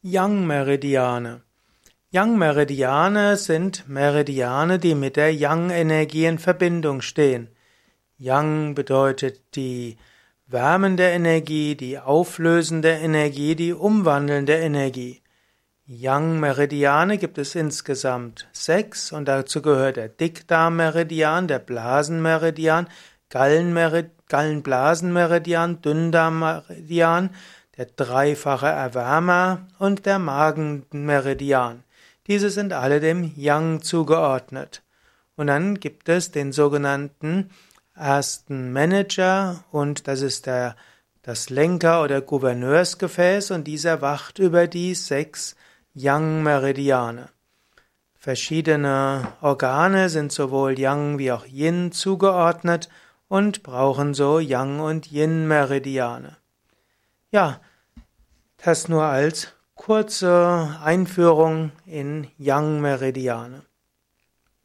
Yang-Meridiane. Yang-Meridiane sind Meridiane, die mit der Yang-Energie in Verbindung stehen. Yang bedeutet die wärmende Energie, die auflösende Energie, die umwandelnde Energie. Yang-Meridiane gibt es insgesamt sechs und dazu gehört der Dickdarm-Meridian, der Blasen-Meridian, Gallenblasen-Meridian, Dünndarm-Meridian, der dreifache Erwärmer und der Magenmeridian. Diese sind alle dem Yang zugeordnet. Und dann gibt es den sogenannten ersten Manager und das ist der, das Lenker- oder Gouverneursgefäß und dieser wacht über die sechs Yang-Meridiane. Verschiedene Organe sind sowohl Yang wie auch Yin zugeordnet und brauchen so Yang- und Yin-Meridiane. Ja, das nur als kurze Einführung in Yang-Meridiane.